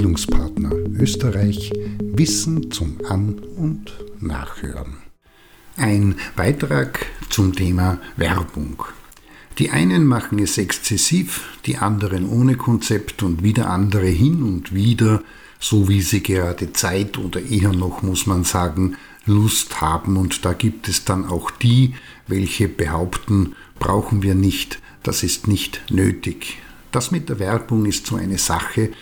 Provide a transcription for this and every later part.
Bildungspartner Österreich Wissen zum An- und Nachhören. Ein Beitrag zum Thema Werbung. Die einen machen es exzessiv, die anderen ohne Konzept und wieder andere hin und wieder, so wie sie gerade Zeit oder eher noch, muss man sagen, Lust haben. Und da gibt es dann auch die, welche behaupten, brauchen wir nicht, das ist nicht nötig. Das mit der Werbung ist so eine Sache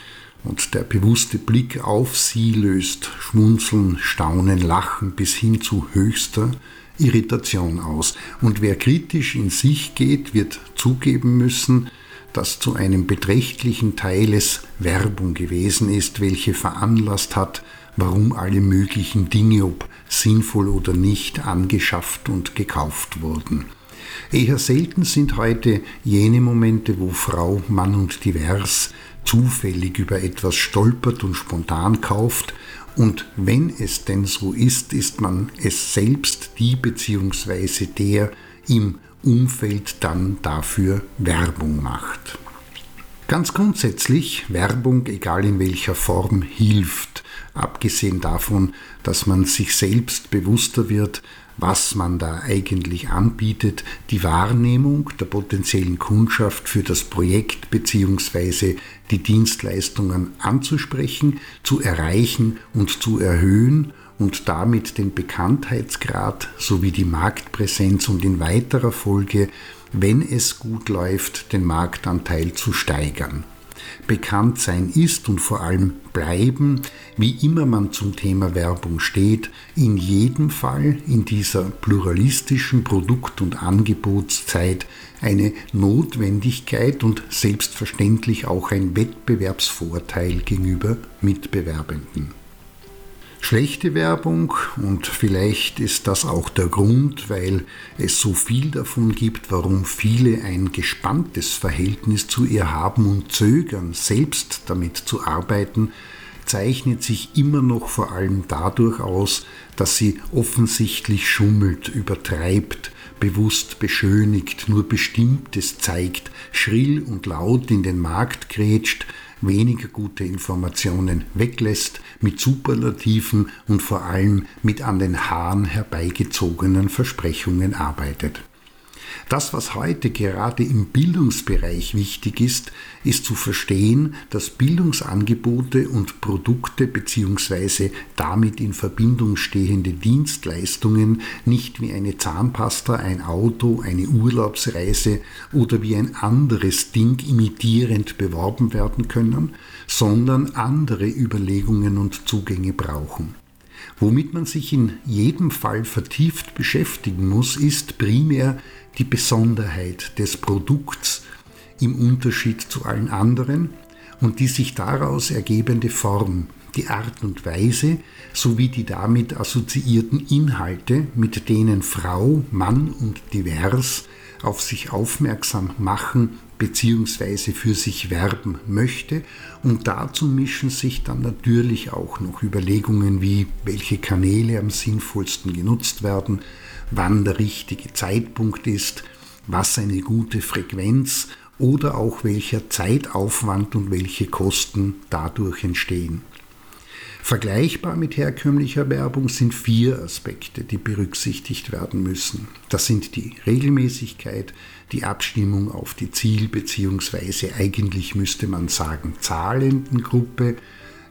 und der bewusste Blick auf sie löst Schmunzeln, Staunen, Lachen bis hin zu höchster Irritation aus. Und wer kritisch in sich geht, wird zugeben müssen, dass zu einem beträchtlichen Teil es Werbung gewesen ist, welche veranlasst hat, warum alle möglichen Dinge, ob sinnvoll oder nicht, angeschafft und gekauft wurden. Eher selten sind heute jene Momente, wo Frau, Mann und divers zufällig über etwas stolpert und spontan kauft, und wenn es denn so ist, ist man es selbst die bzw. der im Umfeld dann dafür Werbung macht. Ganz grundsätzlich, Werbung, egal in welcher Form, hilft, abgesehen davon, dass man sich selbst bewusster wird, was man da eigentlich anbietet, die Wahrnehmung der potenziellen Kundschaft für das Projekt bzw. die Dienstleistungen anzusprechen, zu erreichen und zu erhöhen und damit den Bekanntheitsgrad sowie die Marktpräsenz und in weiterer Folge, wenn es gut läuft, den Marktanteil zu steigern bekannt sein ist und vor allem bleiben, wie immer man zum Thema Werbung steht, in jedem Fall in dieser pluralistischen Produkt- und Angebotszeit eine Notwendigkeit und selbstverständlich auch ein Wettbewerbsvorteil gegenüber Mitbewerbenden. Schlechte Werbung und vielleicht ist das auch der Grund, weil es so viel davon gibt, warum viele ein gespanntes Verhältnis zu ihr haben und zögern, selbst damit zu arbeiten, zeichnet sich immer noch vor allem dadurch aus, dass sie offensichtlich schummelt, übertreibt, bewusst beschönigt, nur Bestimmtes zeigt, schrill und laut in den Markt grätscht, weniger gute Informationen weglässt, mit Superlativen und vor allem mit an den Haaren herbeigezogenen Versprechungen arbeitet. Das, was heute gerade im Bildungsbereich wichtig ist, ist zu verstehen, dass Bildungsangebote und Produkte bzw. damit in Verbindung stehende Dienstleistungen nicht wie eine Zahnpasta, ein Auto, eine Urlaubsreise oder wie ein anderes Ding imitierend beworben werden können, sondern andere Überlegungen und Zugänge brauchen. Womit man sich in jedem Fall vertieft beschäftigen muss, ist primär die Besonderheit des Produkts im Unterschied zu allen anderen und die sich daraus ergebende Form, die Art und Weise sowie die damit assoziierten Inhalte, mit denen Frau, Mann und divers auf sich aufmerksam machen bzw. für sich werben möchte. Und dazu mischen sich dann natürlich auch noch Überlegungen wie, welche Kanäle am sinnvollsten genutzt werden, wann der richtige Zeitpunkt ist, was eine gute Frequenz oder auch welcher Zeitaufwand und welche Kosten dadurch entstehen. Vergleichbar mit herkömmlicher Werbung sind vier Aspekte, die berücksichtigt werden müssen. Das sind die Regelmäßigkeit, die Abstimmung auf die Ziel- bzw. eigentlich müsste man sagen zahlenden Gruppe,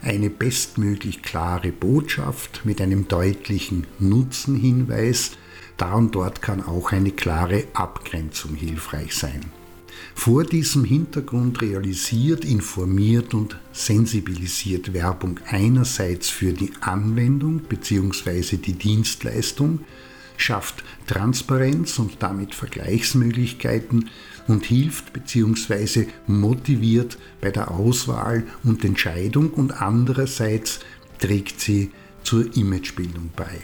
eine bestmöglich klare Botschaft mit einem deutlichen Nutzenhinweis, da und dort kann auch eine klare Abgrenzung hilfreich sein. Vor diesem Hintergrund realisiert, informiert und sensibilisiert Werbung einerseits für die Anwendung bzw. die Dienstleistung, schafft Transparenz und damit Vergleichsmöglichkeiten und hilft bzw. motiviert bei der Auswahl und Entscheidung und andererseits trägt sie zur Imagebildung bei.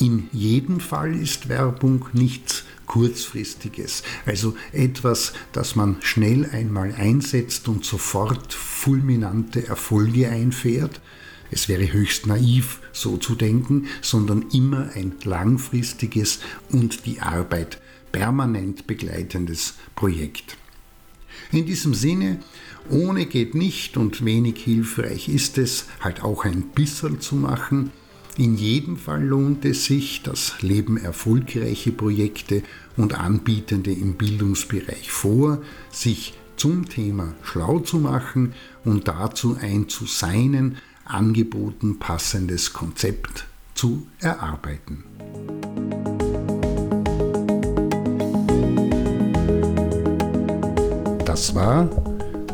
In jedem Fall ist Werbung nichts Kurzfristiges, also etwas, das man schnell einmal einsetzt und sofort fulminante Erfolge einfährt. Es wäre höchst naiv, so zu denken, sondern immer ein langfristiges und die Arbeit permanent begleitendes Projekt. In diesem Sinne, ohne geht nicht und wenig hilfreich ist es, halt auch ein bisschen zu machen. In jedem Fall lohnt es sich, das Leben erfolgreiche Projekte und Anbietende im Bildungsbereich vor, sich zum Thema schlau zu machen und dazu ein zu seinen Angeboten passendes Konzept zu erarbeiten. Das war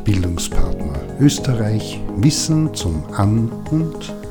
Bildungspartner Österreich Wissen zum An- und.